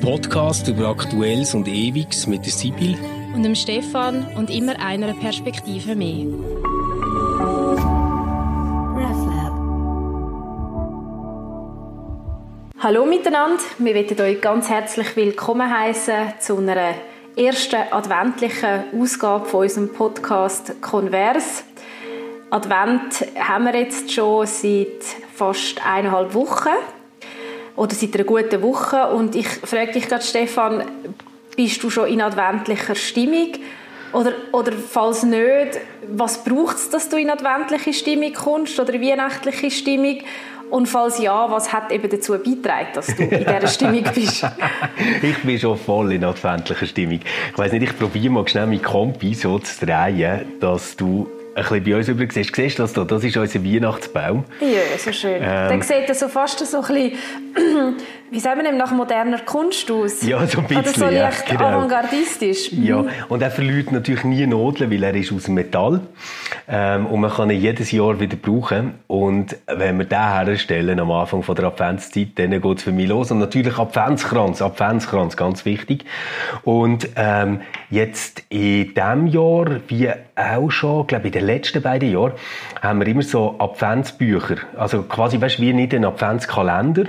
Podcast über Aktuelles und Ewiges mit der Sibyl und dem Stefan und immer einer Perspektive mehr. Hallo miteinander, wir möchten euch ganz herzlich willkommen heißen zu einer ersten adventlichen Ausgabe von unserem Podcast Converse. Advent haben wir jetzt schon seit fast eineinhalb Wochen oder seit einer guten Woche und ich frage dich gerade Stefan, bist du schon in adventlicher Stimmung? Oder, oder falls nicht, was braucht es, dass du in adventliche Stimmung kommst oder weihnachtliche Stimmung? Und falls ja, was hat eben dazu beigetragen, dass du in dieser Stimmung bist? ich bin schon voll in adventlicher Stimmung. Ich weiß nicht, ich probiere mal schnell mein Kompi so zu drehen, dass du ein bisschen bei uns über siehst. Siehst du das da? Das ist unser Weihnachtsbaum. Ja, so schön. Ähm, Dann sieht er so fast so ein bisschen, wie sagen wir nach moderner Kunst aus. Ja, so ein bisschen. Oder so leicht ja, genau. avantgardistisch. Mhm. Ja, und er verliert natürlich nie Nodeln, weil er ist aus Metall. Ähm, und man kann ihn jedes Jahr wieder brauchen. Und wenn wir den herstellen am Anfang von der Adventszeit, dann geht es für mich los. Und natürlich Adventskranz, Adventskranz, ganz wichtig. Und ähm, jetzt in diesem Jahr, wie auch schon, glaube in den letzten beiden Jahren, haben wir immer so Adventsbücher. Also quasi, weißt du, wie nicht ein Adventskalender,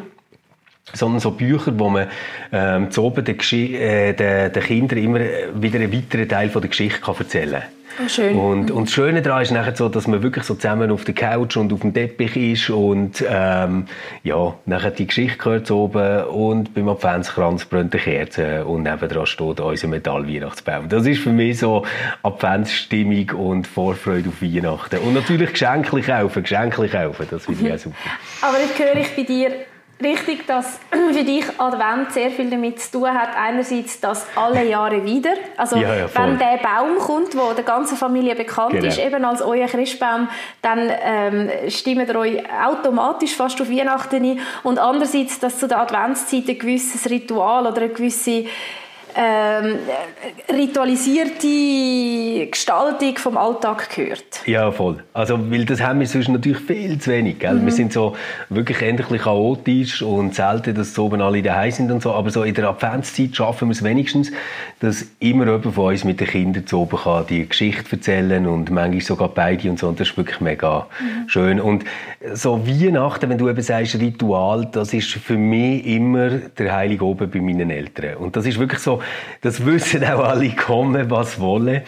sondern so Bücher, wo man ähm, zu oben den, äh, den, den Kindern immer wieder einen weiteren Teil von der Geschichte kann erzählen kann. Oh, schön. Und, und das Schöne daran ist nachher so, dass man wirklich so zusammen auf der Couch und auf dem Teppich ist und ähm, ja, nachher die Geschichte gehört oben und beim Adventskranz brennt eine Kerze und nebenan steht unser Metall-Weihnachtsbaum. Das ist für mich so Adventsstimmung und Vorfreude auf Weihnachten. Und natürlich Geschenke kaufen, Geschenke kaufen, das finde ich auch super. Aber jetzt höre ich bei dir richtig, dass für dich Advent sehr viel damit zu tun hat. Einerseits das alle Jahre wieder. Also ja, ja, wenn der Baum kommt, der der ganzen Familie bekannt genau. ist, eben als euer Christbaum, dann ähm, stimmt ihr euch automatisch fast auf Weihnachten ein. Und andererseits, dass zu der Adventszeit ein gewisses Ritual oder eine gewisse ähm, ritualisierte Gestaltung vom Alltag gehört. Ja, voll. Also, weil das haben wir sonst natürlich viel zu wenig. Gell? Mhm. Wir sind so wirklich endlich chaotisch und selten, dass so oben alle daheim sind und so. Aber so in der Adventszeit schaffen wir es wenigstens, dass immer jemand von uns mit den Kindern zu oben kann, die Geschichte erzählen und manchmal sogar beide und so. Und das ist wirklich mega mhm. schön. Und so Weihnachten, wenn du eben sagst Ritual, das ist für mich immer der Heilige oben bei meinen Eltern. Und das ist wirklich so, das wissen auch alle kommen, was wollen.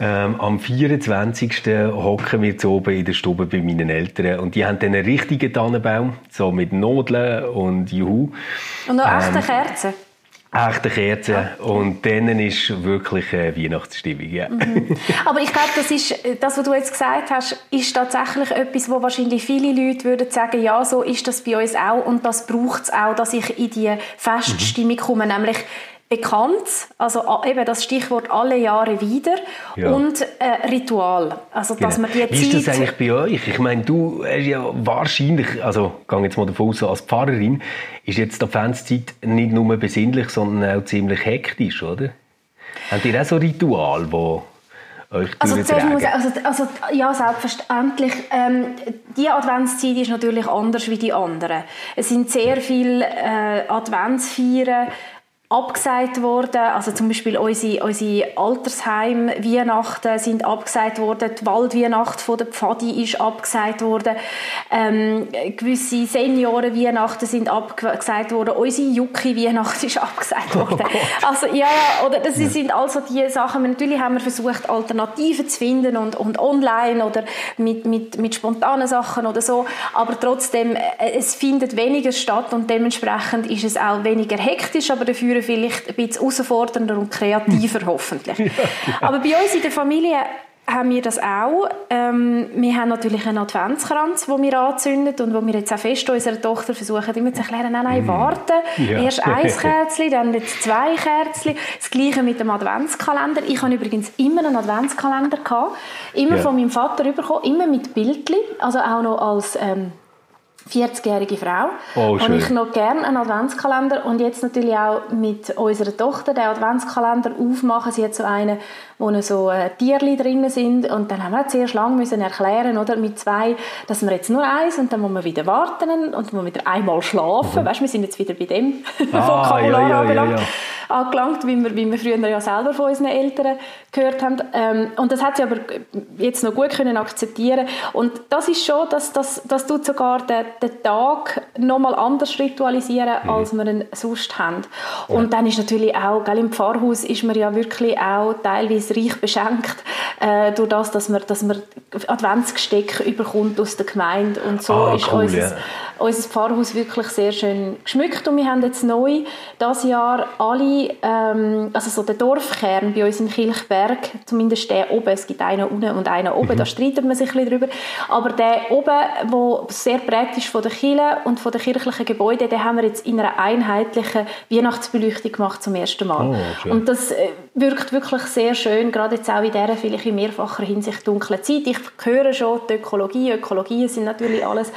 Ähm, am 24. hocken wir zu oben in der Stube bei meinen Eltern und die haben dann einen richtigen Tannenbaum, so mit Nodeln und Juhu. Und noch echte ähm, Kerzen echte Kerzen und dann ist wirklich äh, Weihnachtsstimmung. Ja. Mhm. Aber ich glaube, das ist das, was du jetzt gesagt hast, ist tatsächlich etwas, wo wahrscheinlich viele Leute würden sagen, ja, so ist das bei uns auch und das braucht es auch, dass ich in die Feststimmung komme, nämlich bekannt, also eben das Stichwort alle Jahre wieder ja. und äh, Ritual, also dass genau. man die Wie ist das eigentlich bei euch? Ich meine, du hast ja wahrscheinlich, also gehe jetzt mal davon aus, als Pfarrerin ist jetzt die Adventszeit nicht nur besinnlich, sondern auch ziemlich hektisch, oder? Habt ihr auch so Ritual, wo euch also, muss, also, also ja, selbstverständlich. Ähm, die Adventszeit ist natürlich anders wie die anderen. Es sind sehr viele äh, Adventsfeiern, abgesagt worden. Also zum Beispiel unsere, unsere Altersheim Weihnachten sind abgesagt worden. Die Waldweihnacht von der Pfadi ist abgesagt worden. Ähm, gewisse Senioren Weihnachten sind abgesagt worden. Unsere Jucki Weihnacht ist abgesagt oh worden. Oh also ja, ja, oder das sind also die Sachen. Natürlich haben wir versucht Alternativen zu finden und, und online oder mit, mit, mit spontanen Sachen oder so. Aber trotzdem, äh, es findet weniger statt und dementsprechend ist es auch weniger hektisch, aber dafür Türen vielleicht ein bisschen herausfordernder und kreativer hoffentlich. Ja, genau. Aber bei uns in der Familie haben wir das auch. Ähm, wir haben natürlich einen Adventskranz, den wir anzünden und wo wir jetzt auch fest unserer Tochter versuchen, immer zu erklären, nein, nein, mm. warten. Ja. Erst ein Kerzchen, dann jetzt zwei Kerzchen. Das Gleiche mit dem Adventskalender. Ich habe übrigens immer einen Adventskalender gehabt. Immer ja. von meinem Vater bekommen, immer mit Bildchen. Also auch noch als... Ähm, 40-jährige Frau. Oh, schön. und ich noch gerne einen Adventskalender und jetzt natürlich auch mit unserer Tochter den Adventskalender aufmachen. Sie hat so einen, wo so äh, Tierli drin sind und dann haben wir zuerst lange müssen erklären, oder, mit zwei, dass wir jetzt nur eins und dann muss man wieder warten und muss wieder einmal schlafen. Mhm. Weißt, wir sind jetzt wieder bei dem ah, Vokabular ja, ja, angelangt, wie wir, wie wir früher ja selber von unseren Eltern gehört haben. Ähm, und das hat sie aber jetzt noch gut können akzeptieren und das ist schon, dass das, das tut sogar den, den Tag nochmal anders ritualisieren, mhm. als wir ihn sonst haben. Und dann ist natürlich auch, gell, im Pfarrhaus ist man ja wirklich auch teilweise reich beschenkt, äh, durch das, dass man, dass man Adventsgesteck überkommt aus der Gemeinde und so ah, ist cool, unser, ja. Unser Pfarrhaus wirklich sehr schön geschmückt und wir haben jetzt neu das Jahr alle, ähm, also so der Dorfkern bei uns in Kilchberg, zumindest der oben, es gibt einen unten und einen oben, mhm. da streitet man sich ein bisschen drüber, aber der oben, der sehr prägt ist von der Kirche und von den kirchlichen Gebäuden, den haben wir jetzt in einer einheitlichen Weihnachtsbeleuchtung gemacht zum ersten Mal. Oh, und das äh, wirkt wirklich sehr schön, gerade jetzt auch in dieser vielleicht in mehrfacher Hinsicht dunklen Zeit. Ich höre schon die Ökologie. Ökologie sind natürlich alles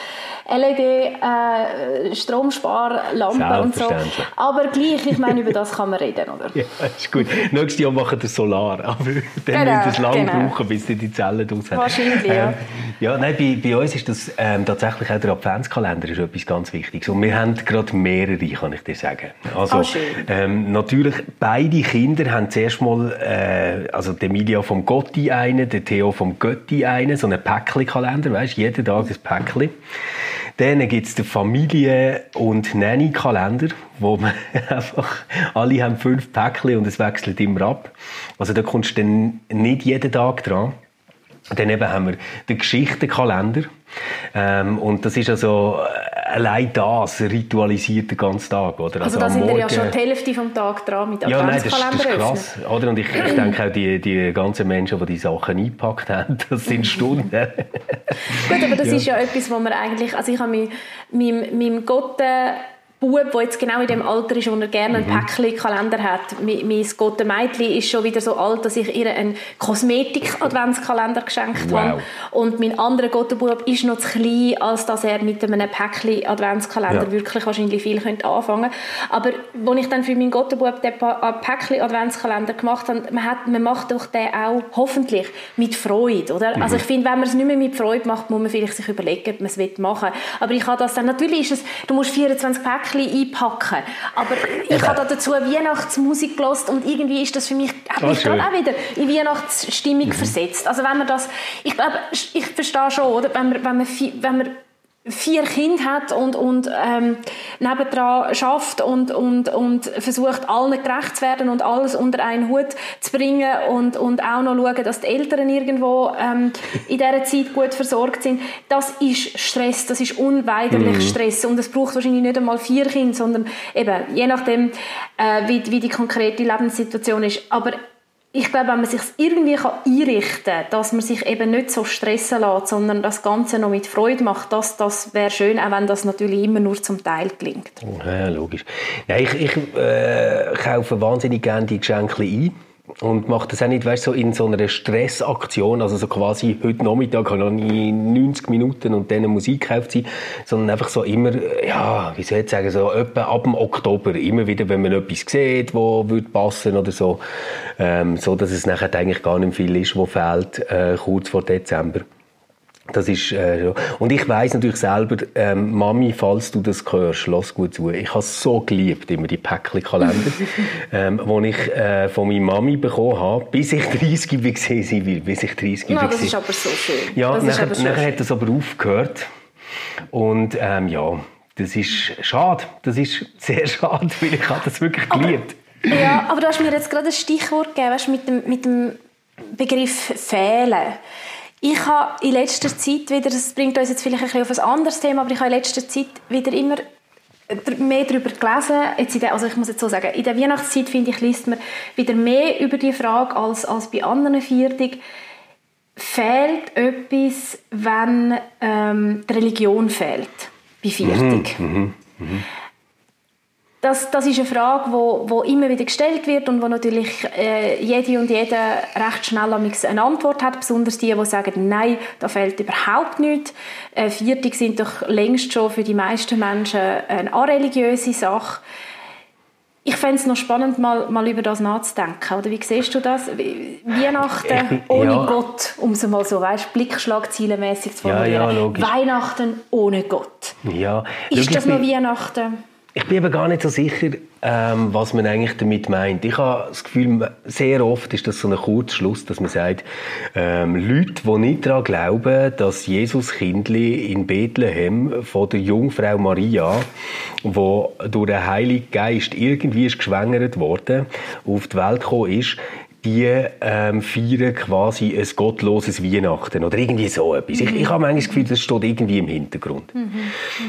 LED, äh, Stromsparlampen und so. Aber gleich, ich meine, über das kann man reden, oder? Ja, ist gut. Nächstes Jahr machen wir Solar, aber dann genau, müssen es lange genau. brauchen, bis die, die Zellen draus haben. Wahrscheinlich, ja. Ähm, ja, nein, bei, bei uns ist das ähm, tatsächlich auch der Adventskalender ist etwas ganz Wichtiges. Und wir haben gerade mehrere, kann ich dir sagen. Also, oh, ähm, natürlich, beide Kinder haben zuerst mal, äh, also die Emilia vom Gotti einen, der Theo vom Götti einen, so einen Päckli-Kalender, weißt jeden Tag ein Päckli. Dann gibt es den Familie- und Nanny-Kalender, wo man einfach, alle haben fünf Päckchen und es wechselt immer ab. Also da kommst du dann nicht jeden Tag dran. Dann eben haben wir den Geschichtenkalender. Ähm, und das ist also allein das ritualisiert den ganzen Tag. Oder? Also, also da sind wir ja schon die Hälfte vom Tag dran mit ja, Adventskalender nein, das, das ist krass. Oder? Und ich, ich denke auch, die, die ganzen Menschen, die die Sachen eingepackt haben, das sind Stunden. Gut, aber das ja. ist ja etwas, wo man eigentlich, also ich habe mit meinem, meinem Gotte Bub, der jetzt genau in dem Alter ist, wo er gerne einen mhm. Päckchen-Kalender hat. Mein Gott Mädchen ist schon wieder so alt, dass ich ihr einen Kosmetik-Adventskalender geschenkt wow. habe. Und mein anderer Gottenbub ist noch zu klein, als dass er mit einem Päckchen-Adventskalender ja. wirklich wahrscheinlich viel könnte anfangen Aber als ich dann für meinen Gottenbub den äh, Päckchen-Adventskalender gemacht habe, man, hat, man macht doch den auch hoffentlich mit Freude, oder? Mhm. Also ich finde, wenn man es nicht mehr mit Freude macht, muss man vielleicht sich überlegen, ob man es machen will. Aber ich habe das dann, natürlich ist es, du musst 24 Päckchen Päckchen einpacken. Aber ich habe dazu Weihnachtsmusik gelost und irgendwie ist das für mich, hat mich oh, auch wieder in Weihnachtsstimmung mhm. versetzt. Also wenn man das, ich glaube, ich verstehe schon, oder? Wenn man, wenn man, wenn man vier Kinder hat und, und ähm, nebendran schafft und, und, und versucht, allen gerecht zu werden und alles unter einen Hut zu bringen und, und auch noch schauen, dass die Eltern irgendwo ähm, in dieser Zeit gut versorgt sind, das ist Stress, das ist unweigerlich mhm. Stress und es braucht wahrscheinlich nicht einmal vier Kinder, sondern eben, je nachdem, äh, wie, wie die konkrete Lebenssituation ist. Aber ich glaube, wenn man sich irgendwie einrichten kann, dass man sich eben nicht so stressen lässt, sondern das Ganze noch mit Freude macht, das, das wäre schön, auch wenn das natürlich immer nur zum Teil gelingt. Ja, logisch. Ja, ich ich äh, kaufe wahnsinnig gerne die Geschenke ein und macht das auch nicht, weißt, so in so einer Stressaktion, also so quasi heute Nachmittag habe ich 90 Minuten und dann Musik gekauft sein, sondern einfach so immer, ja, wie soll ich sagen, so etwa ab dem Oktober, immer wieder, wenn man etwas sieht, wo würde passen oder so, ähm, so dass es nachher eigentlich gar nicht viel ist, wo fehlt, äh, kurz vor Dezember. Das ist, äh, und ich weiß natürlich selber, ähm, Mami, falls du das hörst, lass gut zu. Ich habe so geliebt, immer die Päckchen-Kalender, ähm, die ich äh, von meiner Mami bekommen habe, bis ich 30 war, sie will, bis ich 30 war. das ist aber so schön. Ja, das nachher, so nachher hat das aber aufgehört. Und ähm, ja, das ist schade. Das ist sehr schade, weil ich habe das wirklich geliebt. Aber, ja, aber du hast mir jetzt gerade ein Stichwort gegeben, weißt, mit, dem, mit dem Begriff «fehlen». Ich habe in letzter Zeit wieder, das bringt uns jetzt vielleicht ein bisschen auf ein anderes Thema, aber ich habe in letzter Zeit wieder immer mehr darüber gelesen. Jetzt in der, also ich muss jetzt so sagen, in der Weihnachtszeit, finde ich, liest man wieder mehr über die Frage als, als bei anderen Viertig. Fehlt etwas, wenn ähm, die Religion fehlt bei Viertig? Mhm, mh, mh. Das, das ist eine Frage, wo, wo immer wieder gestellt wird und wo natürlich äh, jede und jeder recht schnell eine Antwort hat, besonders die, die sagen, nein, da fehlt überhaupt nichts. Äh, Viertig sind doch längst schon für die meisten Menschen eine areligiöse Sache. Ich fände es noch spannend, mal, mal über das nachzudenken. Oder wie siehst du das? Weihnachten ohne ja. Gott, um es mal so, weißt, Blickschlagzeilenmäßig zu formulieren. Ja, ja, Weihnachten ohne Gott. Ja. Ist das noch Weihnachten? Ich bin aber gar nicht so sicher, ähm, was man eigentlich damit meint. Ich habe das Gefühl, sehr oft ist das so ein Kurzschluss, dass man sagt, ähm, Leute, die nicht daran glauben, dass Jesus Kindli in Bethlehem von der Jungfrau Maria, wo durch den Heiligen Geist irgendwie ist geschwängert worden, auf die Welt gekommen ist, die ähm, feiern quasi ein gottloses Weihnachten oder irgendwie so etwas. Mhm. Ich, ich habe manchmal das Gefühl, das steht irgendwie im Hintergrund. Mhm.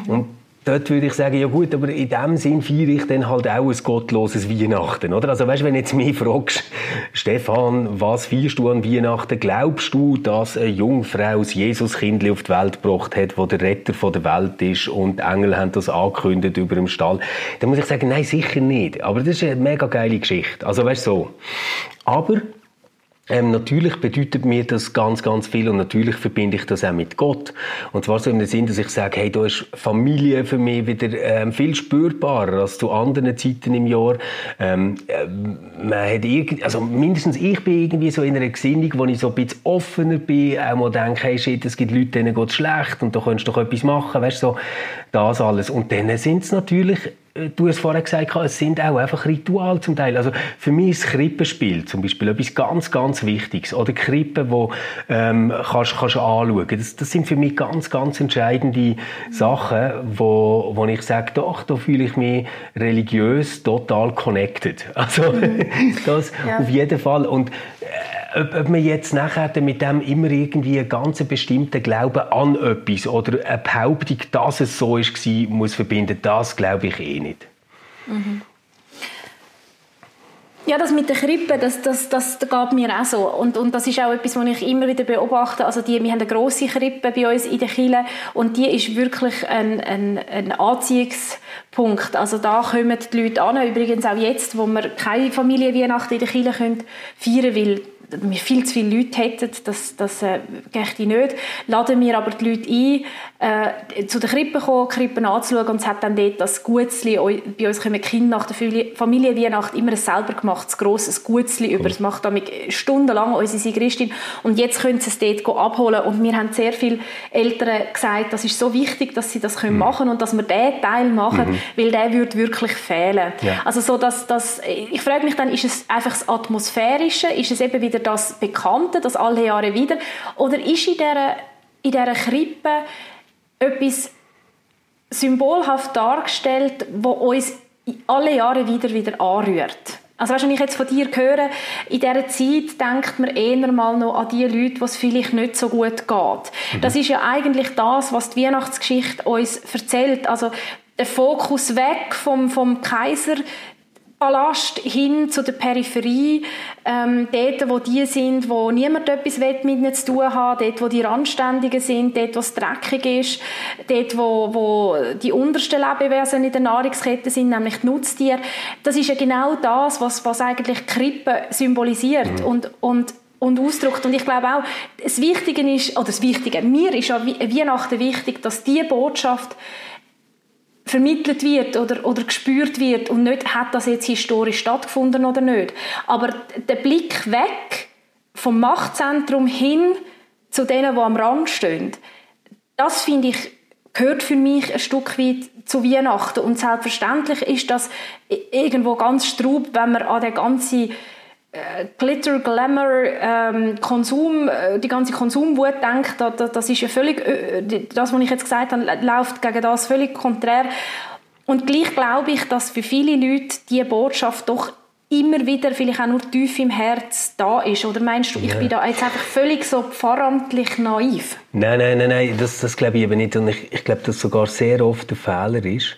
Mhm. Und dort würde ich sagen, ja gut, aber in dem Sinn feiere ich dann halt auch ein gottloses Weihnachten, oder? Also weißt, wenn jetzt mich fragst, Stefan, was feierst du an Weihnachten? Glaubst du, dass eine Jungfrau das Jesuskind auf die Welt gebracht hat, wo der Retter von der Welt ist und die Engel haben das angekündigt über dem Stall? Dann muss ich sagen, nein, sicher nicht. Aber das ist eine mega geile Geschichte. Also weißt so. Aber ähm, natürlich bedeutet mir das ganz, ganz viel und natürlich verbinde ich das auch mit Gott. Und zwar so in dem Sinn, dass ich sage, hey, da ist Familie für mich wieder ähm, viel spürbarer als zu anderen Zeiten im Jahr. Ähm, äh, man hat irgendwie, also mindestens ich bin irgendwie so in einer Gesinnung, wo ich so ein bisschen offener bin, auch mal denke, hey, shit, es gibt Leute, denen geht schlecht und da könntest du doch etwas machen, weißt du, so, das alles. Und dann sind es natürlich äh, du hast vorher gesagt, es sind auch einfach Rituale zum Teil. Also für mich ist das Krippenspiel zum Beispiel etwas ganz, ganz Wichtiges. Oder Krippen, wo ähm, kannst, kannst anschauen. Das, das sind für mich ganz, ganz entscheidende Sachen, wo, wo ich sage, doch, da fühle ich mich religiös total connected. Also mhm. das ja. auf jeden Fall. Und äh, ob, ob man jetzt nachher mit dem immer irgendwie einen ganz bestimmten Glauben an etwas oder eine Behauptung, dass es so ist, muss verbinden, das glaube ich eh nicht. Mhm. Ja, das mit der Krippe, das, das, das geht mir auch so. Und, und das ist auch etwas, was ich immer wieder beobachte. Also die, wir haben eine grosse Krippe bei uns in der Kille und die ist wirklich ein, ein, ein Anziehungspunkt. Also da kommen die Leute an, übrigens auch jetzt, wo wir keine Familienweihnachten in der Kille feiern weil wir viel zu viele Leute hätten, das, das äh, geht nicht. Laden wir aber die Leute ein, äh, zu der Krippe kommen, Krippen anzuschauen und es hat dann dort das Gutzli, bei uns kommen Kinder nach der Familienweihnacht immer ein selber gemachtes grosses Gutzli über, das macht damit stundenlang unsere Sigristin und jetzt können sie es dort abholen und wir haben sehr viele Eltern gesagt, das ist so wichtig, dass sie das können mhm. machen und dass wir diesen Teil machen, mhm. weil der würde wirklich fehlen. Ja. Also so, dass, dass, ich frage mich dann, ist es einfach das Atmosphärische, ist es eben wieder das Bekannte, das alle Jahre wieder, oder ist in dieser, in dieser Krippe etwas symbolhaft dargestellt, wo uns alle Jahre wieder wieder anrührt. Also weißt, wenn ich jetzt von dir höre, in dieser Zeit denkt man eher mal noch an die Leute, was vielleicht nicht so gut geht. Mhm. Das ist ja eigentlich das, was die Weihnachtsgeschichte uns erzählt. Also der Fokus weg vom, vom Kaiser Palast hin zu der Peripherie, ähm, dort, wo die sind, wo niemand etwas mit ihnen zu tun hat, dort, wo die Randständigen sind, dort, wo es dreckig ist, dort, wo, wo die untersten Lebewesen in der Nahrungskette sind, nämlich die Nutztiere. Das ist ja genau das, was, was eigentlich Krippe symbolisiert mhm. und, und und ausdrückt. Und ich glaube auch, das Wichtige ist, oder das Wichtige, mir ist an Weihnachten wichtig, dass diese Botschaft vermittelt wird oder, oder gespürt wird und nicht, hat das jetzt historisch stattgefunden oder nicht. Aber der Blick weg vom Machtzentrum hin zu denen, die am Rand stehen, das finde ich, gehört für mich ein Stück weit zu Weihnachten. Und selbstverständlich ist das irgendwo ganz straub, wenn man an den ganzen Glitter, Glamour, ähm, Konsum, äh, die ganze Konsumwut denkt, da, da, das ist ja völlig, äh, das, was ich jetzt gesagt habe, läuft gegen das völlig konträr. Und gleich glaube ich, dass für viele Leute diese Botschaft doch immer wieder, vielleicht auch nur tief im Herz da ist. Oder meinst du, ich bin da jetzt einfach völlig so pfarramtlich naiv? Nein, nein, nein, nein das, das glaube ich eben nicht. Und ich, ich glaube, dass sogar sehr oft der Fehler ist,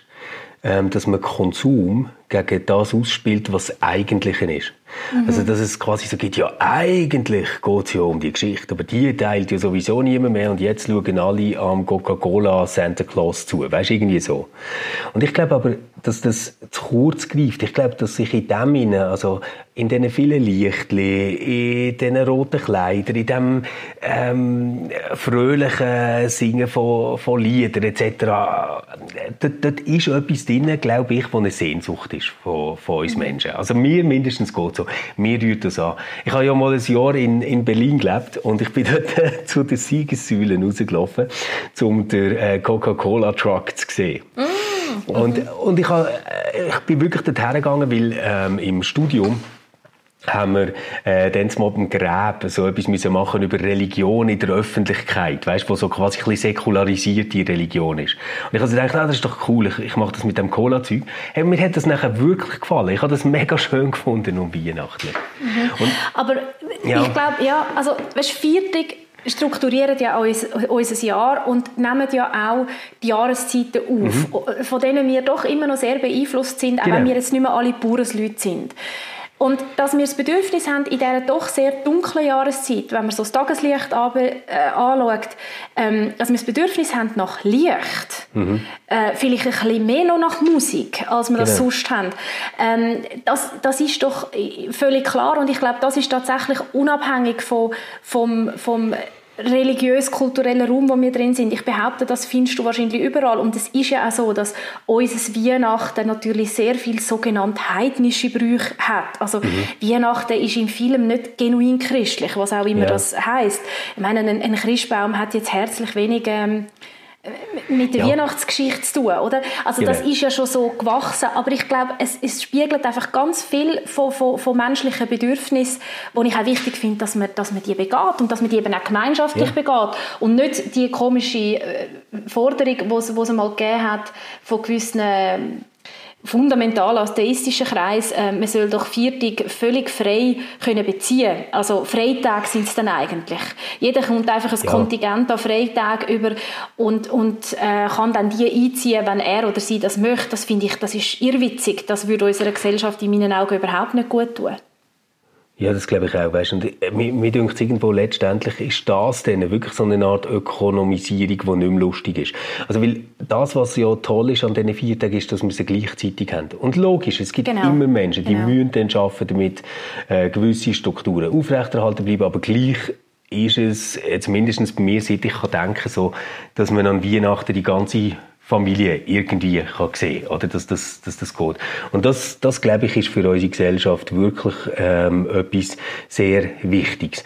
ähm, dass man Konsum gegen das ausspielt, was eigentlich ist. Mhm. Also, dass es quasi so geht, ja, eigentlich geht es ja um die Geschichte, aber die teilt ja sowieso niemand mehr und jetzt schauen alle am Coca-Cola Santa Claus zu. Weißt du, irgendwie so. Und ich glaube aber, dass das zu kurz greift. Ich glaube, dass sich in dem hinein, also in diesen vielen Lichtli, in diesen roten Kleidern, in dem ähm, fröhlichen Singen von, von Liedern etc., dort, dort ist etwas drin, glaube ich, wo eine Sehnsucht ist von, von uns Menschen. Also mir mindestens geht so. Mir rührt das an. Ich habe ja mal ein Jahr in, in Berlin gelebt und ich bin dort zu den Siegessäulen rausgelaufen, um den äh, Coca-Cola-Truck zu sehen. Mm. Und, und ich, habe, äh, ich bin wirklich dorthin gegangen, weil ähm, im Studium haben wir äh, dann mal beim Gräben so etwas müssen machen über Religion in der Öffentlichkeit, weißt, wo so quasi ein bisschen säkularisierte Religion ist. Und ich habe gedacht, ah, das ist doch cool, ich, ich mache das mit dem Cola-Zeug. Hey, mir hat das nachher wirklich gefallen. Ich habe das mega schön gefunden um Weihnachten. Mhm. Und, Aber ja. ich glaube, ja, also weißt, Viertig strukturieren ja unser, unser Jahr und nehmen ja auch die Jahreszeiten auf, mhm. von denen wir doch immer noch sehr beeinflusst sind, auch genau. wenn wir jetzt nicht mehr alle Bauernsleute sind. Und dass wir das Bedürfnis haben, in dieser doch sehr dunklen Jahreszeit, wenn man so das Tageslicht äh, anschaut, ähm, dass wir das Bedürfnis haben nach Licht, mhm. äh, vielleicht ein bisschen mehr noch nach Musik, als wir genau. das sonst haben. Ähm, das, das ist doch völlig klar und ich glaube, das ist tatsächlich unabhängig von, vom, vom religiös-kulturellen Raum, wo wir drin sind. Ich behaupte, das findest du wahrscheinlich überall. Und es ist ja auch so, dass unser Weihnachten natürlich sehr viel sogenannte heidnische Brüche hat. Also mhm. Weihnachten ist im Film nicht genuin christlich, was auch immer ja. das heißt. Ich meine, ein, ein Christbaum hat jetzt herzlich wenig ähm, mit der ja. Weihnachtsgeschichte zu tun, oder? Also genau. das ist ja schon so gewachsen, aber ich glaube, es, es spiegelt einfach ganz viel von, von, von menschlichen Bedürfnissen, wo ich auch wichtig finde, dass man, dass man die begeht und dass man die eben auch gemeinschaftlich ja. begeht und nicht die komische äh, Forderung, die es mal gegeben hat von gewissen fundamental als theistischer Kreis, äh, man soll doch Viertig völlig frei können beziehen. Also Freitage sind es dann eigentlich. Jeder kommt einfach ein ja. Kontingent an Freitagen über und, und äh, kann dann die einziehen, wenn er oder sie das möchte. Das finde ich, das ist irrwitzig. Das würde unserer Gesellschaft in meinen Augen überhaupt nicht gut tun. Ja, das glaube ich auch. Weißt. Und äh, mir, mir denkt irgendwo letztendlich ist das dann wirklich so eine Art Ökonomisierung, die nicht mehr lustig ist. Also weil das, was ja toll ist an diesen vier Tagen, ist, dass wir sie gleichzeitig haben. Und logisch, es gibt genau. immer Menschen, die genau. müssen dann arbeiten, damit äh, gewisse Strukturen aufrechterhalten bleiben, aber gleich ist es, jetzt mindestens bei mir, seit ich kann denken, so, dass man an Weihnachten die ganze Familie irgendwie kann sehen oder dass das, dass das geht. Und das, das, glaube ich, ist für unsere Gesellschaft wirklich ähm, etwas sehr Wichtiges.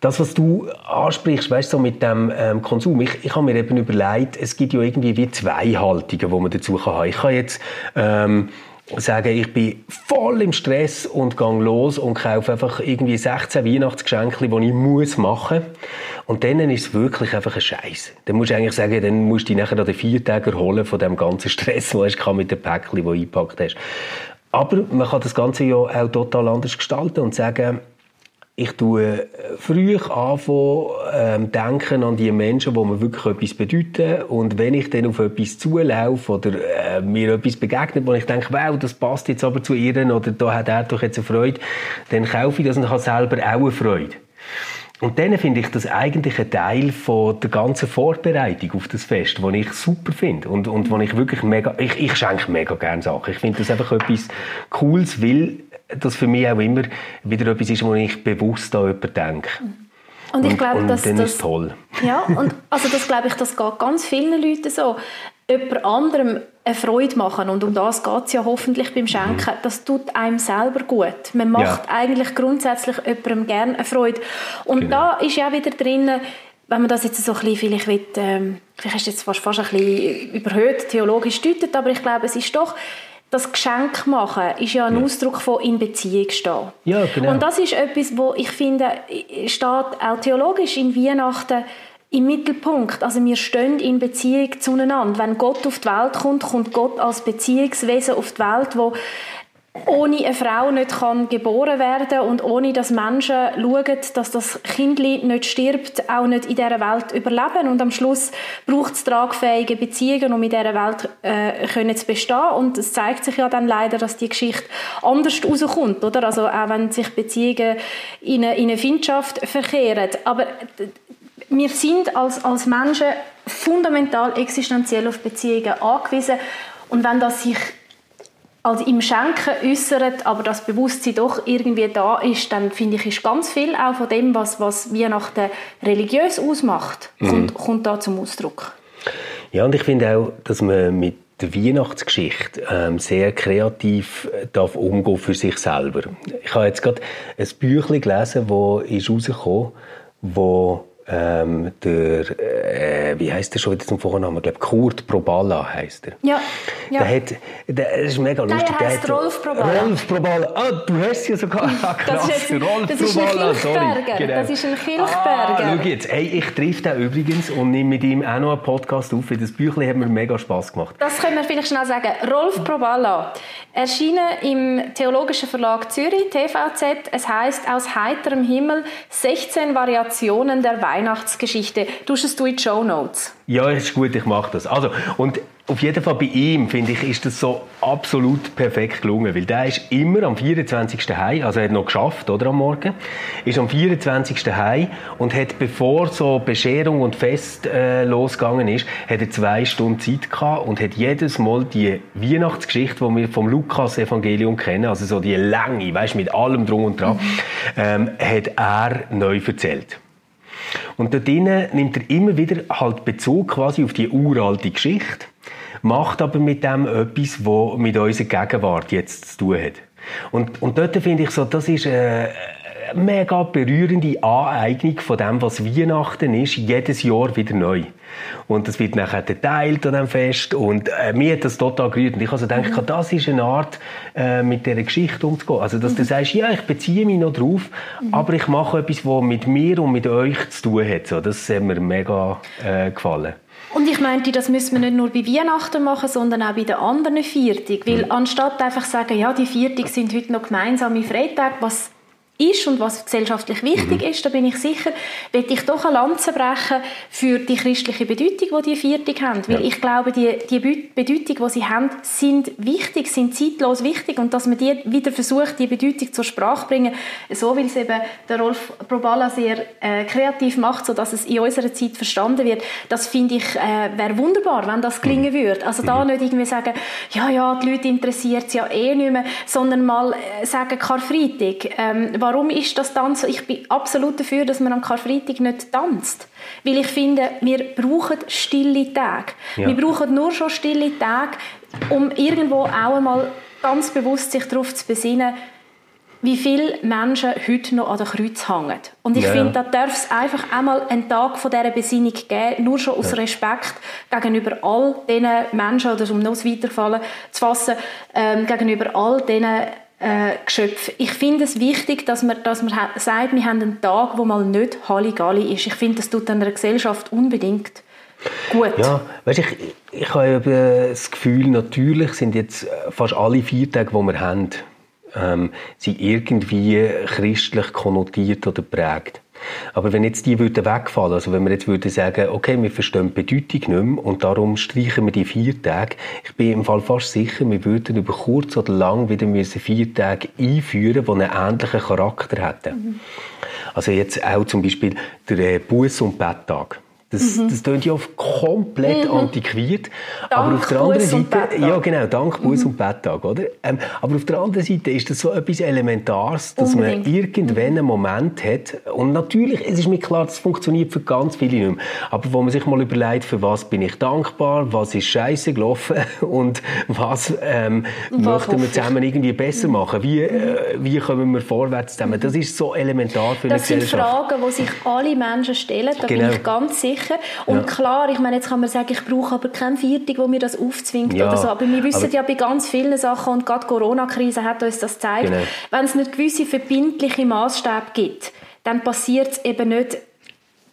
Das, was du ansprichst, weißt so mit dem ähm, Konsum, ich, ich habe mir eben überlegt, es gibt ja irgendwie wie zwei Haltungen, die man dazu kann haben. Ich kann jetzt ähm, sagen, ich bin voll im Stress und gehe los und kaufe einfach irgendwie 16 Weihnachtsgeschenke, die ich muss machen. Und dann ist es wirklich einfach ein Scheiß. Dann musst du eigentlich sagen, dann musst du dich nachher an den vier Tagen erholen von dem ganzen Stress, den du mit dem Päckchen, das du eingepackt hast. Aber man kann das Ganze ja auch total anders gestalten und sagen, ich tue früh anfangen, ähm, denken an die Menschen, die mir wirklich etwas bedeuten. Und wenn ich dann auf etwas zulaufe oder äh, mir etwas begegnet, wo ich denke, wow, das passt jetzt aber zu ihr oder da hat er doch jetzt eine Freude, dann kaufe ich das und habe selber auch eine Freude. Und dann finde ich das eigentlich ein Teil von der ganzen Vorbereitung auf das Fest, den ich super finde und, und wo ich wirklich mega, ich, ich schenke mega gerne Sachen. Ich finde das einfach etwas Cooles, weil das für mich auch immer wieder etwas ist, wo ich bewusst an jemanden denke. Und ich glaube, und, dass dann das ist toll. Ja, und also das glaube ich, das geht ganz vielen Leuten so. Jemand anderem eine Freude machen und um das geht es ja hoffentlich beim Schenken. Mhm. Das tut einem selber gut. Man macht ja. eigentlich grundsätzlich jemandem gerne eine Freude. Und genau. da ist ja wieder drin, wenn man das jetzt so ein bisschen, vielleicht will, ähm, vielleicht ist jetzt fast, fast ein bisschen überhöht theologisch deutet, aber ich glaube, es ist doch das Geschenk machen ist ja ein ja. Ausdruck von in Beziehung stehen. Ja, genau. Und das ist etwas, wo ich finde, steht auch theologisch in Weihnachten im Mittelpunkt. Also wir stehen in Beziehung zueinander. Wenn Gott auf die Welt kommt, kommt Gott als Beziehungswesen auf die Welt, wo ohne eine Frau nicht kann geboren werden und ohne dass Menschen schauen, dass das Kind nicht stirbt, auch nicht in dieser Welt überleben. Und am Schluss braucht es tragfähige Beziehungen, um in dieser Welt äh, können zu bestehen. Und es zeigt sich ja dann leider, dass die Geschichte anders rauskommt. Oder? Also auch wenn sich Beziehungen in eine, in eine Findschaft verkehren. Aber wir sind als, als Menschen fundamental existenziell auf Beziehungen angewiesen. Und wenn das sich also im Schenken äußert, aber das Bewusstsein doch irgendwie da ist, dann finde ich, ist ganz viel auch von dem, was, was Weihnachten religiös ausmacht, mhm. kommt, kommt da zum Ausdruck. Ja, und ich finde auch, dass man mit der Weihnachtsgeschichte ähm, sehr kreativ äh, darf umgehen für sich selber. Ich habe jetzt gerade ein Büchlein gelesen, das ist rausgekommen, wo ähm, der, äh, wie heißt der schon wieder zum Vornamen? Ich glaube, Kurt Proballa heißt er. Ja, ja. Der hat, der ist mega lustig. Der heißt Rolf Proballa. Rolf Proballa. Ah, du hast ja sogar ah, krass. Das ist, jetzt, Rolf das ist Proballa, ein Kilchberger. Genau. Das ist ein Kilchberger. Ah, schau jetzt. Hey, ich treffe den übrigens und nehme mit ihm auch noch einen Podcast auf. Das Büchlein hat mir mega Spass gemacht. Das können wir vielleicht schnell sagen. Rolf Proballa, erschienen im Theologischen Verlag Zürich, TVZ. Es heißt «Aus heiterem Himmel 16 Variationen der Weihnachten Weihnachtsgeschichte. Tust du in die Show Notes? Ja, ist gut, ich mache das. Also, und auf jeden Fall bei ihm, finde ich, ist das so absolut perfekt gelungen, weil der ist immer am 24. Heim, also er hat noch geschafft, oder, am Morgen, ist am 24. Heim und hat, bevor so Bescherung und Fest äh, losgegangen ist, hat er zwei Stunden Zeit gehabt und hat jedes Mal die Weihnachtsgeschichte, die wir vom Lukas-Evangelium kennen, also so die Länge, weißt, mit allem drum und dran, mhm. ähm, hat er neu erzählt. Und dort nimmt er immer wieder halt Bezug quasi auf die uralte Geschichte, macht aber mit dem etwas, was mit unserer Gegenwart jetzt zu tun hat. Und, und dort finde ich so, das ist eine mega berührende Aneignung von dem, was Weihnachten ist, jedes Jahr wieder neu. Und das wird nachher geteilt an dem Fest. Und äh, mir hat das total gerührt. Und ich also denke, mhm. das ist eine Art, äh, mit dieser Geschichte umzugehen. Also, dass mhm. du sagst, ja, ich beziehe mich noch drauf, mhm. aber ich mache etwas, was mit mir und mit euch zu tun hat. So, das hat mir mega äh, gefallen. Und ich meinte, das müssen wir nicht nur bei Weihnachten machen, sondern auch bei den anderen Viertig. Weil mhm. anstatt einfach zu sagen, ja, die Viertig sind heute noch gemeinsame Freitage, was ist und was gesellschaftlich wichtig mhm. ist, da bin ich sicher, will ich doch eine Lanze brechen für die christliche Bedeutung, die die Viertig haben. Weil ja. ich glaube, die, die Bedeutung, die sie haben, sind wichtig, sind zeitlos wichtig und dass man die wieder versucht, die Bedeutung zur Sprache zu bringen, so wie es eben der Rolf Proballa sehr äh, kreativ macht, sodass es in unserer Zeit verstanden wird, das finde ich, äh, wäre wunderbar, wenn das gelingen mhm. würde. Also da mhm. nicht irgendwie sagen, ja, ja, die Leute interessiert es ja eh nicht mehr, sondern mal äh, sagen, Karfreitag, ähm, warum ist das Tanzen? Ich bin absolut dafür, dass man am Karfreitag nicht tanzt. Weil ich finde, wir brauchen stille Tage. Ja. Wir brauchen nur schon stille Tage, um irgendwo auch einmal ganz bewusst sich darauf zu besinnen, wie viele Menschen heute noch an der Kreuz hängen. Und ich ja. finde, da darf es einfach einmal einen Tag von dieser Besinnung geben, nur schon aus ja. Respekt gegenüber all diesen Menschen, oder um noch weiterfallen zu fassen, ähm, gegenüber all diesen äh, Geschöpfe. Ich finde es wichtig, dass man, dass man sagt, wir haben einen Tag, wo mal nicht Halligalli ist. Ich finde, das tut einer Gesellschaft unbedingt gut. Ja, weißt, ich, ich habe das Gefühl, natürlich sind jetzt fast alle vier Tage, die wir haben, ähm, sind irgendwie christlich konnotiert oder prägt. Aber wenn jetzt die würden wegfallen, also wenn wir jetzt würden sagen, okay, wir verstehen die Bedeutung nicht mehr und darum streichen wir die vier Tage, ich bin im Fall fast sicher, wir würden über kurz oder lang wieder müssen vier Tage einführen, die einen ähnlichen Charakter hätten. Mhm. Also jetzt auch zum Beispiel der äh, Buß- und Betttag. Das, mhm. das klingt ja komplett mhm. antiquiert. Dank aber auf der anderen Seite, ja genau, dank Buß- mhm. und Betttag, oder? Ähm, aber auf der anderen Seite ist das so etwas Elementares, dass Unbedingt. man irgendwann einen Moment hat. Und natürlich, es ist mir klar, das funktioniert für ganz viele nicht mehr. Aber wo man sich mal überlegt, für was bin ich dankbar, was ist scheiße gelaufen und was ähm, was möchten wir zusammen irgendwie besser machen? Wie, äh, wie kommen wir vorwärts zusammen? Das ist so elementar für das eine Gesellschaft. Das sind Fragen, die sich alle Menschen stellen. Da genau. bin ich ganz sicher sicher. Und ja. klar, ich meine, jetzt kann man sagen, ich brauche aber keine Viertig, wo mir das aufzwingt ja, oder so. Aber wir wissen aber ja bei ganz vielen Sachen, und gerade die Corona-Krise hat uns das gezeigt, genau. wenn es nicht gewisse verbindliche Maßstäbe gibt, dann passiert es eben nicht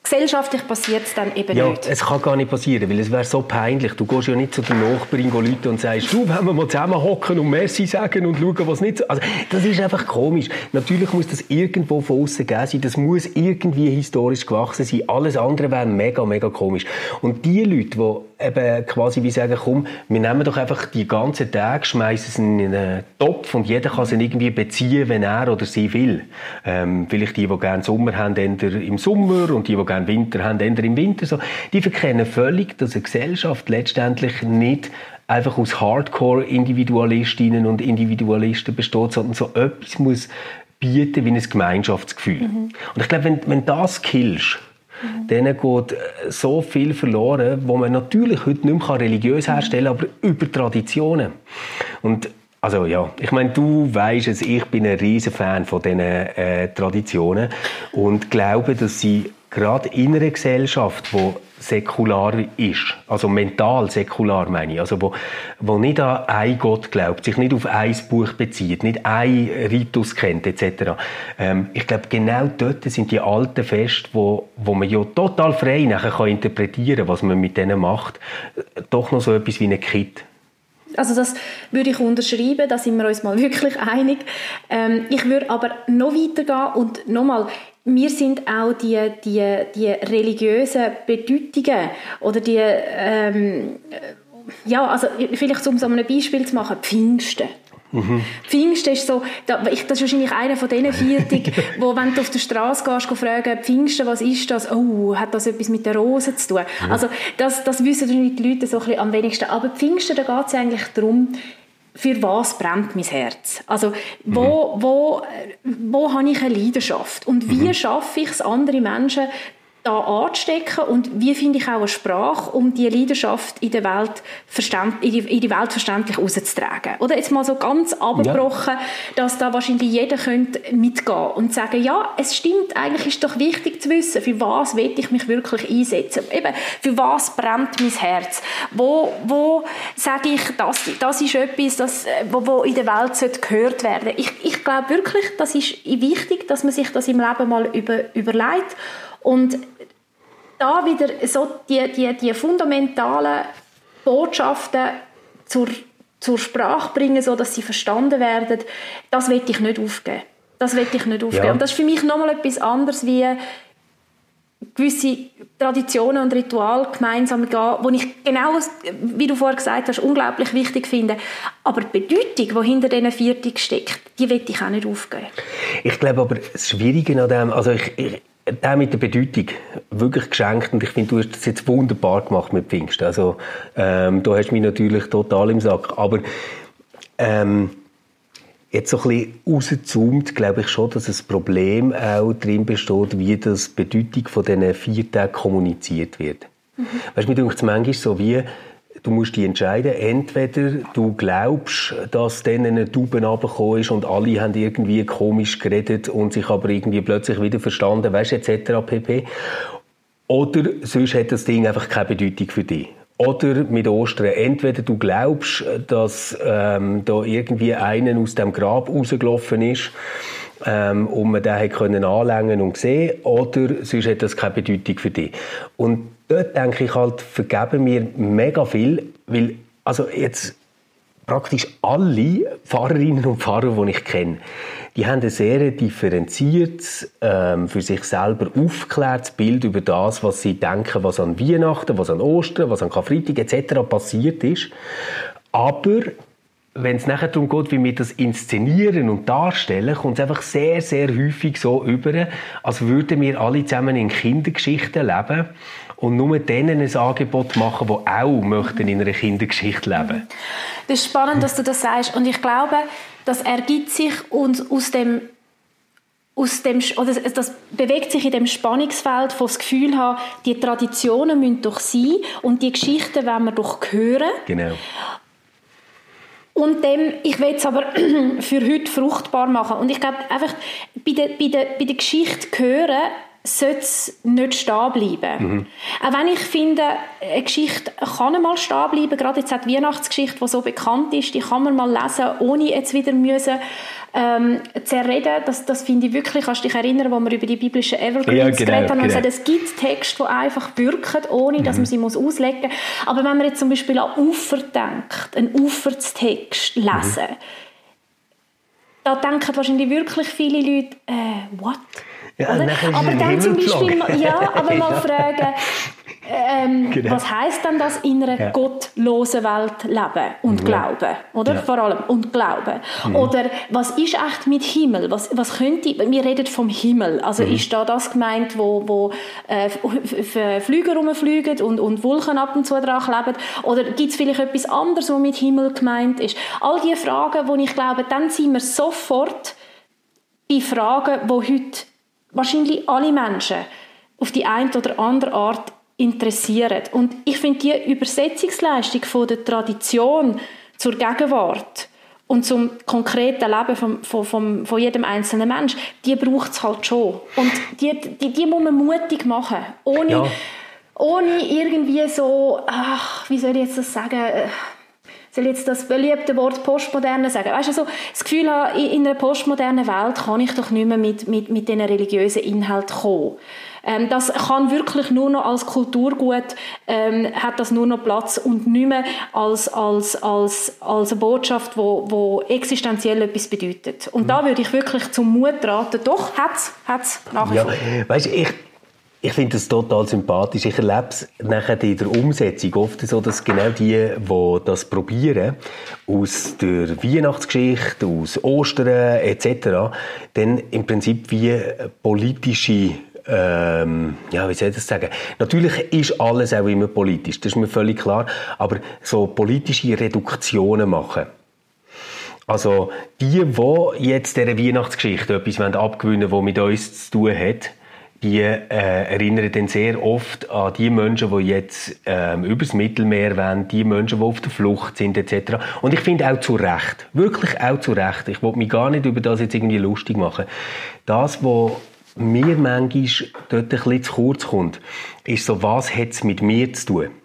gesellschaftlich passiert es dann eben ja, nicht. es kann gar nicht passieren, weil es wäre so peinlich. Du gehst ja nicht zu der Nachbarin Leute und sagst, du, wenn wir mal zusammen hocken und Merci sagen und schauen, was nicht so... Also, das ist einfach komisch. Natürlich muss das irgendwo von außen gegeben sein. Das muss irgendwie historisch gewachsen sein. Alles andere wäre mega, mega komisch. Und die Leute, die eben quasi wie sagen, komm, wir nehmen doch einfach die ganzen Tage, schmeißen sie in einen Topf und jeder kann sie irgendwie beziehen, wenn er oder sie will. Ähm, vielleicht die, die gerne Sommer haben, eher im Sommer und die, die gerne Winter haben, eher im Winter. So. Die verkennen völlig, dass eine Gesellschaft letztendlich nicht einfach aus Hardcore-Individualistinnen und Individualisten besteht, sondern so etwas muss bieten wie ein Gemeinschaftsgefühl. Mhm. Und ich glaube, wenn, wenn das killst, Mhm. Denen geht äh, so viel verloren, wo man natürlich heute nicht mehr religiös herstellen kann, aber über Traditionen. Und also ja, ich meine, du weißt es, ich bin ein riesen Fan von diesen äh, Traditionen und glaube, dass sie gerade in einer Gesellschaft, wo säkular ist, also mental säkular meine ich, also wo, wo nicht an einen Gott glaubt, sich nicht auf ein Buch bezieht, nicht ein Ritus kennt etc. Ähm, ich glaube, genau dort sind die alten Feste, wo, wo man ja total frei nachher kann interpretieren was man mit denen macht, doch noch so etwas wie ein Kit. Also das würde ich unterschreiben, da sind wir uns mal wirklich einig. Ähm, ich würde aber noch weitergehen und nochmal, mir sind auch die, die, die religiösen Bedeutungen oder die, ähm, ja, also vielleicht um so ein Beispiel zu machen, Pfingsten. Mhm. Pfingsten ist so, das ist wahrscheinlich einer von diesen Viertig, wo wenn du auf der Straße gehst, fragen, Pfingsten, was ist das? Oh, hat das etwas mit der Rose zu tun? Mhm. Also das, das wissen die Leute so ein bisschen am wenigsten. Aber Pfingsten, da geht es eigentlich darum, für was brennt mein Herz? Also wo, mhm. wo, wo habe ich eine Leidenschaft? Und wie mhm. schaffe ich es, andere Menschen da anzustecken und wie finde ich auch eine Sprache, um die Leidenschaft in der Welt in die, in die Welt verständlich rauszutragen. Oder jetzt mal so ganz abgebrochen, ja. dass da wahrscheinlich jeder könnte mitgehen und sagen, ja, es stimmt, eigentlich ist doch wichtig zu wissen, für was will ich mich wirklich einsetzen. Eben, für was brennt mein Herz? Wo, wo sage ich, das, das ist etwas, das, wo, wo in der Welt sollte gehört werden. Ich, ich glaube wirklich, das ist wichtig, dass man sich das im Leben mal über, überlegt und da wieder so die, die, die fundamentalen Botschaften zur, zur Sprache bringen, so dass sie verstanden werden, das will ich nicht aufgeben. Das will ich nicht aufgeben. Ja. Und das ist für mich nochmal etwas anderes wie gewisse Traditionen und Rituale gemeinsam gehen, wo ich genau, wie du vorher gesagt hast, unglaublich wichtig finde. Aber die Bedeutung, die hinter diesen Viertig steckt, die will ich auch nicht aufgeben. Ich glaube aber, das Schwierige an dem, also ich, ich der mit der Bedeutung wirklich geschenkt und ich finde, du hast das jetzt wunderbar gemacht mit Pfingsten. Also ähm, du hast mich natürlich total im Sack, aber ähm, jetzt so ein bisschen rausgezoomt, glaube ich schon, dass ein Problem auch drin besteht, wie das Bedeutung von diesen vier Tagen kommuniziert wird. Mhm. Weißt du, mir denkt es manchmal so wie, du musst dich entscheiden. Entweder du glaubst, dass dann eine Taube runtergekommen ist und alle haben irgendwie komisch geredet und sich aber irgendwie plötzlich wieder verstanden, weißt etc. pp. Oder sonst hat das Ding einfach keine Bedeutung für dich. Oder mit Ostern, entweder du glaubst, dass ähm, da irgendwie einen aus dem Grab rausgelaufen ist ähm, und man den können anlängen und sehen, oder sonst hat das keine Bedeutung für dich. Und dort denke ich halt, vergeben mir mega viel, weil also jetzt praktisch alle Fahrerinnen und Fahrer, die ich kenne, die haben ein sehr differenziertes, ähm, für sich selber aufgeklärtes Bild über das, was sie denken, was an Weihnachten, was an Ostern, was an Karfreitag etc. passiert ist. Aber wenn es nachher darum geht, wie wir das inszenieren und darstellen, kommt es einfach sehr, sehr häufig so über, als würden wir alle zusammen in Kindergeschichten leben und nur denen ein Angebot machen, die auch möchten in einer Kindergeschichte leben Das ist spannend, dass du das sagst. Und ich glaube, das ergibt sich uns aus dem aus dem, oder das bewegt sich in dem Spannungsfeld, wo das Gefühl haben, die Traditionen müssen doch sein und die Geschichten wollen wir doch hören. Genau. Und dem, ich will es aber für heute fruchtbar machen. Und ich glaube einfach, bei der, bei der, bei der Geschichte hören, sollte es nicht stehen bleiben. Mhm. Auch wenn ich finde, eine Geschichte kann mal stehen bleiben, gerade jetzt die Weihnachtsgeschichte, die so bekannt ist, die kann man mal lesen, ohne jetzt wieder müssen ähm, zerreden. Das, das finde ich wirklich, kannst du dich erinnern, wo wir über die biblischen Evergreens ja, genau, geredet haben, genau. gesagt, es gibt Texte, die einfach wirken, ohne dass mhm. man sie muss auslegen muss. Aber wenn man jetzt zum Beispiel an Ufer denkt, einen Uferstext lesen, mhm. da denken wahrscheinlich wirklich viele Leute, äh, what? Ja, aber dann zum Beispiel, ja, aber mal fragen, ähm, genau. Was heißt denn das in einer ja. gottlosen Welt leben und ja. glauben, oder? Ja. Vor allem und glauben. Mhm. Oder was ist echt mit Himmel? Was, was könnte? Wir reden vom Himmel. Also mhm. ist da das gemeint, wo, wo äh, Flüge rumfliegen und, und Wolken ab und zu dran kleben? Oder gibt es vielleicht etwas anderes, was mit Himmel gemeint ist? All diese Fragen, wo ich glaube, dann sind wir sofort bei Fragen, wo heute wahrscheinlich alle Menschen auf die eine oder andere Art interessieren. Und ich finde die Übersetzungsleistung von der Tradition zur Gegenwart und zum konkreten Leben von, von, von, von jedem einzelnen Mensch, die braucht es halt schon. Und die, die, die muss man mutig machen, ohne, ja. ohne irgendwie so, ach, wie soll ich jetzt das sagen, soll jetzt das beliebte Wort Postmoderne sagen? Weißt du, so, das Gefühl habe, in einer postmodernen Welt kann ich doch nicht mehr mit, mit, mit diesen religiösen Inhalten kommen. Ähm, das kann wirklich nur noch als Kulturgut, ähm, hat das nur noch Platz und nicht mehr als, als, als, als eine Botschaft, wo, wo existenziell etwas bedeutet. Und mhm. da würde ich wirklich zum Mut raten, doch, hat es nach wie ja, Weißt, ich ich finde das total sympathisch. Ich erlebe es nachher in der Umsetzung oft so, dass genau die, die das probieren, aus der Weihnachtsgeschichte, aus Ostern etc., dann im Prinzip wie politische ähm, ja, wie soll ich das sagen? Natürlich ist alles auch immer politisch, das ist mir völlig klar, aber so politische Reduktionen machen. Also die, die jetzt dieser Weihnachtsgeschichte etwas abgewinnen wollen, was mit uns zu tun hat, die äh, erinnern dann sehr oft an die Menschen, die jetzt ähm, übers Mittelmeer wollen, die Menschen, die auf der Flucht sind etc. Und ich finde auch zu Recht, wirklich auch zu Recht, ich will mich gar nicht über das jetzt irgendwie lustig machen, das, was mir manchmal dort ein bisschen zu kurz kommt, ist so, was hat es mit mir zu tun?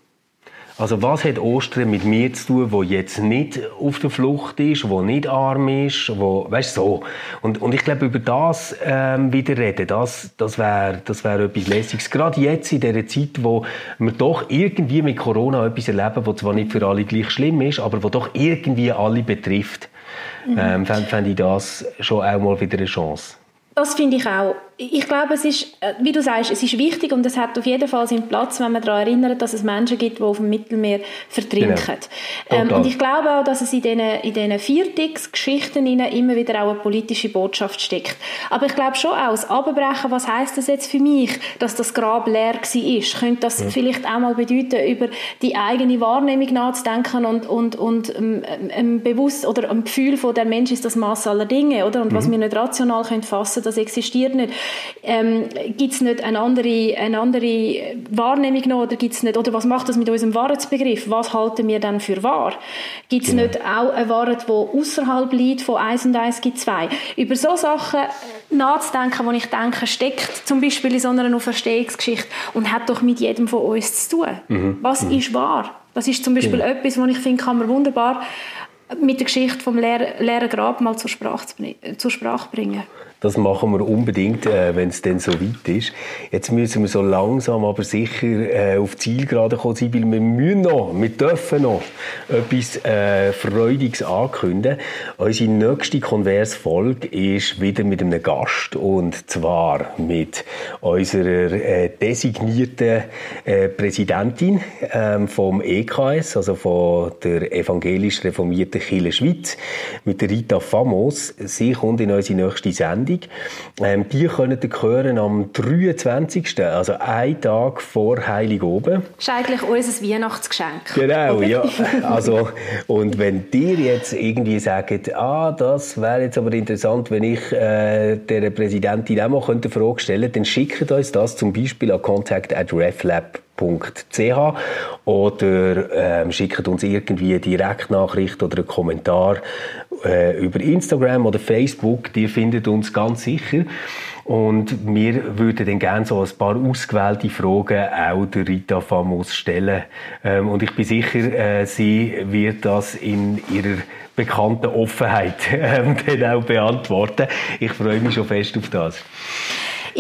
Also was hat Ostern mit mir zu tun, wo jetzt nicht auf der Flucht ist, wo nicht arm ist, wo, weißt so. Und, und ich glaube, über das ähm, wieder reden, das, das wäre das wär etwas Lässiges. Gerade jetzt in dieser Zeit, wo wir doch irgendwie mit Corona etwas erleben, was zwar nicht für alle gleich schlimm ist, aber wo doch irgendwie alle betrifft, mhm. ähm, fände fänd ich das schon auch mal wieder eine Chance. Das finde ich auch ich glaube, es ist, äh, wie du sagst, es ist wichtig und es hat auf jeden Fall seinen Platz, wenn man daran erinnert, dass es Menschen gibt, die auf dem Mittelmeer vertrinken. Genau. Ähm, und ich glaube auch, dass es in diesen, in diesen Viertix-Geschichten immer wieder auch eine politische Botschaft steckt. Aber ich glaube schon auch, das Abbrechen, was heißt das jetzt für mich, dass das Grab leer war? Könnte das ja. vielleicht auch mal bedeuten, über die eigene Wahrnehmung nachzudenken und, und, und ähm, ähm, bewusst oder ein Gefühl von der Mensch ist das Maß aller Dinge, oder? Und mhm. was wir nicht rational können fassen, das existiert nicht ähm, gibt es nicht eine andere, eine andere Wahrnehmung noch oder gibt's nicht, oder was macht das mit unserem Wahrheitsbegriff? Was halten wir dann für wahr? Gibt es genau. nicht auch eine Wahrheit, die außerhalb liegt von 1 und 1 gibt 2? Über so Sachen nachzudenken, wo ich denke, steckt zum Beispiel in so einer Auferstehungsgeschichte und hat doch mit jedem von uns zu tun. Mhm. Was mhm. ist wahr? Das ist zum Beispiel genau. etwas, was ich finde, kann man wunderbar mit der Geschichte vom leeren Grab mal zur Sprache, zur Sprache bringen. Das machen wir unbedingt, äh, wenn es dann so weit ist. Jetzt müssen wir so langsam aber sicher äh, auf Zielgerade kommen, weil wir müssen noch, wir dürfen noch etwas äh, Freudiges ankündigen. Unsere nächste Konversfolge ist wieder mit einem Gast und zwar mit unserer äh, designierten äh, Präsidentin ähm, vom EKS, also von der evangelisch reformierten Kirche Schweiz, mit der Rita Famos. Sie kommt in unsere nächste Sendung Sendung. Ähm, die können ihr hören am 23., also einen Tag vor Heiligoben. Das ist eigentlich unser Weihnachtsgeschenk. Genau, ja. Also, und wenn ihr jetzt irgendwie sagt, ah, das wäre jetzt aber interessant, wenn ich äh, der Präsidentin auch mal eine Frage stellen könnte, dann schickt uns das zum Beispiel an contact@reflab www.ch oder ähm, schickt uns irgendwie eine Direktnachricht oder einen Kommentar äh, über Instagram oder Facebook. Ihr findet uns ganz sicher. Und wir würden dann gerne so ein paar ausgewählte Fragen auch der Rita Famos stellen. Ähm, und ich bin sicher, äh, sie wird das in ihrer bekannten Offenheit ähm, dann auch beantworten. Ich freue mich schon fest auf das.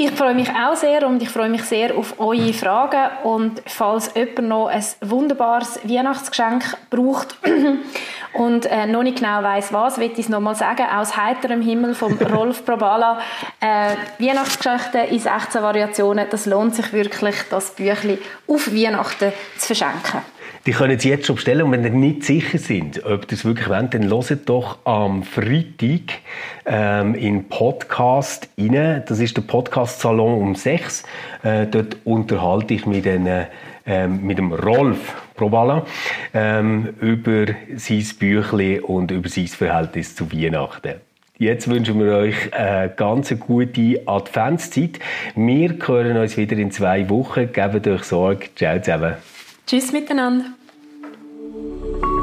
Ich freue mich auch sehr und ich freue mich sehr auf eure Fragen. Und falls jemand noch ein wunderbares Weihnachtsgeschenk braucht und äh, noch nicht genau weiß was, will ich es nochmal sagen, aus heiterem Himmel vom Rolf Probala. Äh, Weihnachtsgeschichten in 16 Variationen, das lohnt sich wirklich, das Büchlein auf Weihnachten zu verschenken. Die können Sie jetzt schon bestellen und wenn Sie nicht sicher sind, ob das wirklich wollen, dann hören doch am Freitag ähm, in Podcast rein. Das ist der Podcast-Salon um 6. Äh, dort unterhalte ich mich dann äh, mit dem Rolf Probala ähm, über sein Büchlein und über sein Verhältnis zu Weihnachten. Jetzt wünschen wir euch eine ganz gute Adventszeit. Wir hören uns wieder in zwei Wochen. Gebt euch Sorge. Ciao zusammen. Tschüss miteinander. Thank you.